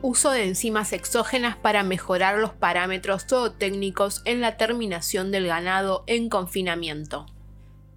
Uso de enzimas exógenas para mejorar los parámetros zootécnicos en la terminación del ganado en confinamiento.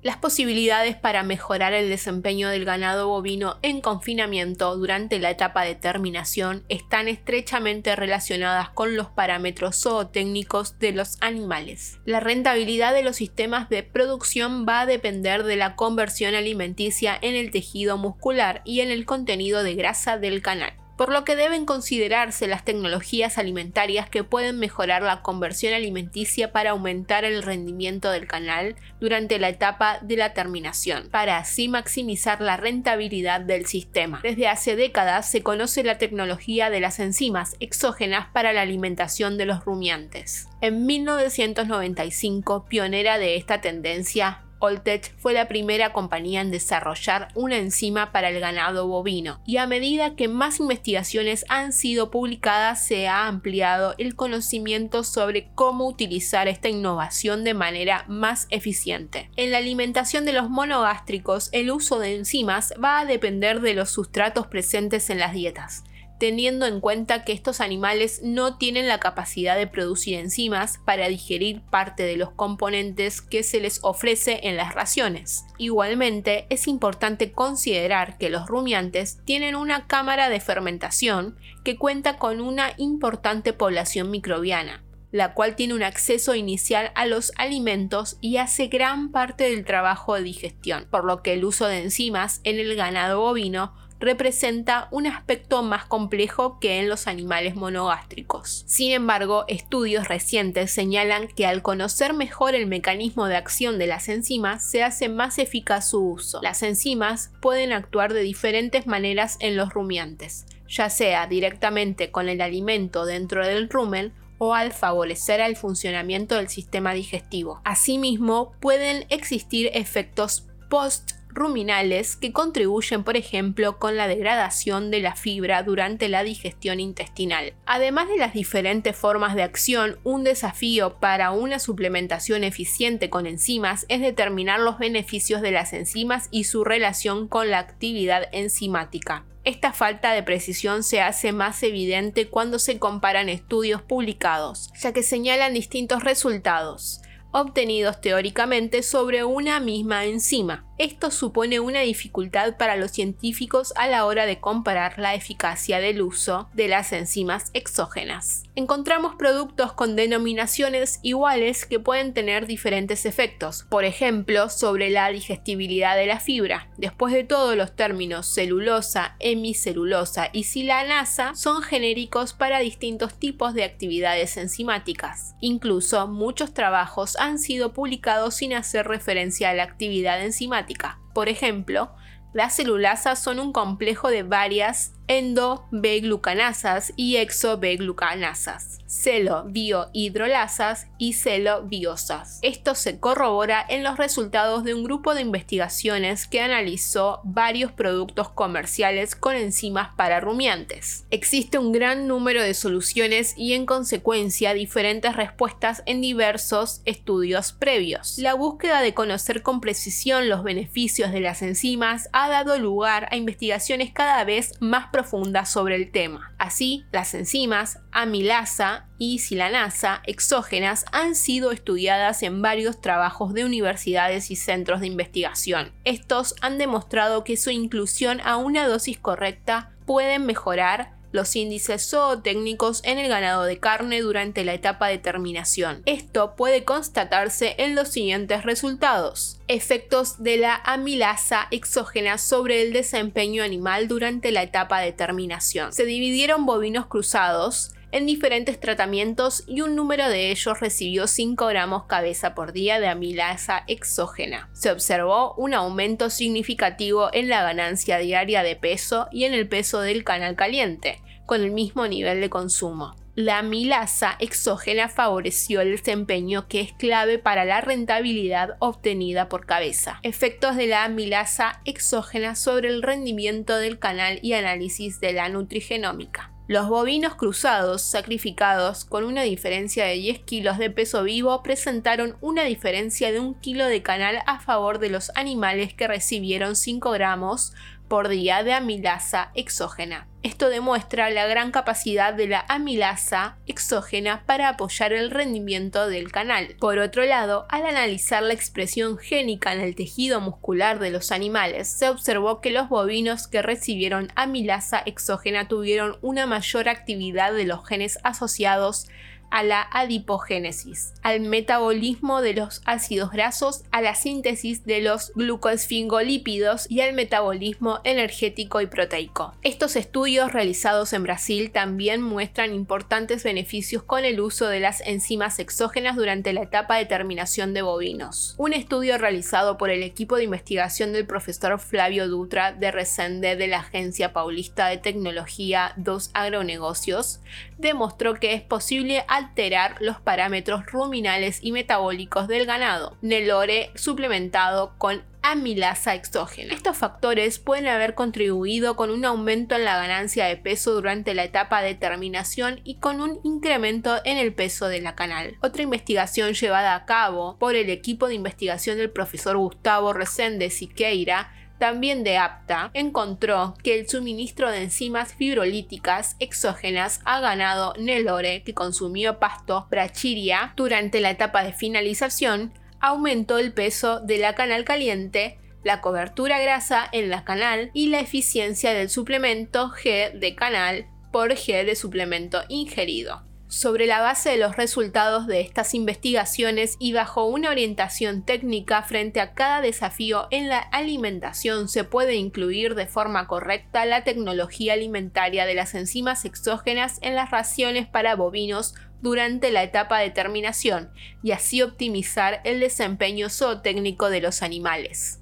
Las posibilidades para mejorar el desempeño del ganado bovino en confinamiento durante la etapa de terminación están estrechamente relacionadas con los parámetros zootécnicos de los animales. La rentabilidad de los sistemas de producción va a depender de la conversión alimenticia en el tejido muscular y en el contenido de grasa del canal por lo que deben considerarse las tecnologías alimentarias que pueden mejorar la conversión alimenticia para aumentar el rendimiento del canal durante la etapa de la terminación, para así maximizar la rentabilidad del sistema. Desde hace décadas se conoce la tecnología de las enzimas exógenas para la alimentación de los rumiantes. En 1995, pionera de esta tendencia, Oltech fue la primera compañía en desarrollar una enzima para el ganado bovino y a medida que más investigaciones han sido publicadas se ha ampliado el conocimiento sobre cómo utilizar esta innovación de manera más eficiente. En la alimentación de los monogástricos el uso de enzimas va a depender de los sustratos presentes en las dietas teniendo en cuenta que estos animales no tienen la capacidad de producir enzimas para digerir parte de los componentes que se les ofrece en las raciones. Igualmente, es importante considerar que los rumiantes tienen una cámara de fermentación que cuenta con una importante población microbiana, la cual tiene un acceso inicial a los alimentos y hace gran parte del trabajo de digestión, por lo que el uso de enzimas en el ganado bovino representa un aspecto más complejo que en los animales monogástricos. Sin embargo, estudios recientes señalan que al conocer mejor el mecanismo de acción de las enzimas, se hace más eficaz su uso. Las enzimas pueden actuar de diferentes maneras en los rumiantes, ya sea directamente con el alimento dentro del rumen o al favorecer el funcionamiento del sistema digestivo. Asimismo, pueden existir efectos post ruminales que contribuyen, por ejemplo, con la degradación de la fibra durante la digestión intestinal. Además de las diferentes formas de acción, un desafío para una suplementación eficiente con enzimas es determinar los beneficios de las enzimas y su relación con la actividad enzimática. Esta falta de precisión se hace más evidente cuando se comparan estudios publicados, ya que señalan distintos resultados obtenidos teóricamente sobre una misma enzima. Esto supone una dificultad para los científicos a la hora de comparar la eficacia del uso de las enzimas exógenas. Encontramos productos con denominaciones iguales que pueden tener diferentes efectos, por ejemplo, sobre la digestibilidad de la fibra. Después de todo, los términos celulosa, hemicelulosa y silanasa son genéricos para distintos tipos de actividades enzimáticas. Incluso muchos trabajos han sido publicados sin hacer referencia a la actividad enzimática por ejemplo, las celulasas son un complejo de varias endo-B-glucanasas y exo-B-glucanasas, celo-biohidrolasas y celo-biosas. Esto se corrobora en los resultados de un grupo de investigaciones que analizó varios productos comerciales con enzimas para rumiantes. Existe un gran número de soluciones y en consecuencia diferentes respuestas en diversos estudios previos. La búsqueda de conocer con precisión los beneficios de las enzimas ha dado lugar a investigaciones cada vez más profundas sobre el tema. Así, las enzimas amilasa y silanasa exógenas han sido estudiadas en varios trabajos de universidades y centros de investigación. Estos han demostrado que su inclusión a una dosis correcta pueden mejorar los índices zootécnicos en el ganado de carne durante la etapa de terminación. Esto puede constatarse en los siguientes resultados. Efectos de la amilasa exógena sobre el desempeño animal durante la etapa de terminación. Se dividieron bovinos cruzados en diferentes tratamientos y un número de ellos recibió 5 gramos cabeza por día de amilasa exógena. Se observó un aumento significativo en la ganancia diaria de peso y en el peso del canal caliente, con el mismo nivel de consumo. La amilasa exógena favoreció el desempeño que es clave para la rentabilidad obtenida por cabeza. Efectos de la amilasa exógena sobre el rendimiento del canal y análisis de la nutrigenómica. Los bovinos cruzados sacrificados con una diferencia de 10 kilos de peso vivo presentaron una diferencia de un kilo de canal a favor de los animales que recibieron 5 gramos por día de amilasa exógena. Esto demuestra la gran capacidad de la amilasa exógena para apoyar el rendimiento del canal. Por otro lado, al analizar la expresión génica en el tejido muscular de los animales, se observó que los bovinos que recibieron amilasa exógena tuvieron una mayor actividad de los genes asociados a la adipogénesis, al metabolismo de los ácidos grasos, a la síntesis de los glucosfingolípidos y al metabolismo energético y proteico. Estos estudios realizados en Brasil también muestran importantes beneficios con el uso de las enzimas exógenas durante la etapa de terminación de bovinos. Un estudio realizado por el equipo de investigación del profesor Flavio Dutra de Resende de la Agencia Paulista de Tecnología 2 Agronegocios demostró que es posible alterar los parámetros ruminales y metabólicos del ganado. Nelore suplementado con amilasa exógena. Estos factores pueden haber contribuido con un aumento en la ganancia de peso durante la etapa de terminación y con un incremento en el peso de la canal. Otra investigación llevada a cabo por el equipo de investigación del profesor Gustavo Resende Siqueira también de APTA, encontró que el suministro de enzimas fibrolíticas exógenas a ganado Nelore que consumió pasto brachiria durante la etapa de finalización aumentó el peso de la canal caliente, la cobertura grasa en la canal y la eficiencia del suplemento G de canal por G de suplemento ingerido sobre la base de los resultados de estas investigaciones y bajo una orientación técnica frente a cada desafío en la alimentación se puede incluir de forma correcta la tecnología alimentaria de las enzimas exógenas en las raciones para bovinos durante la etapa de terminación y así optimizar el desempeño zootécnico de los animales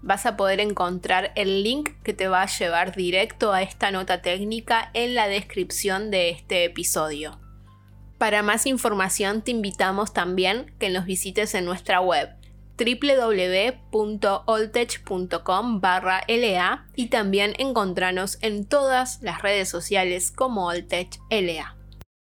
vas a poder encontrar el link que te va a llevar directo a esta nota técnica en la descripción de este episodio. Para más información te invitamos también que nos visites en nuestra web www.oltech.com LA y también encontrarnos en todas las redes sociales como Oltech LA.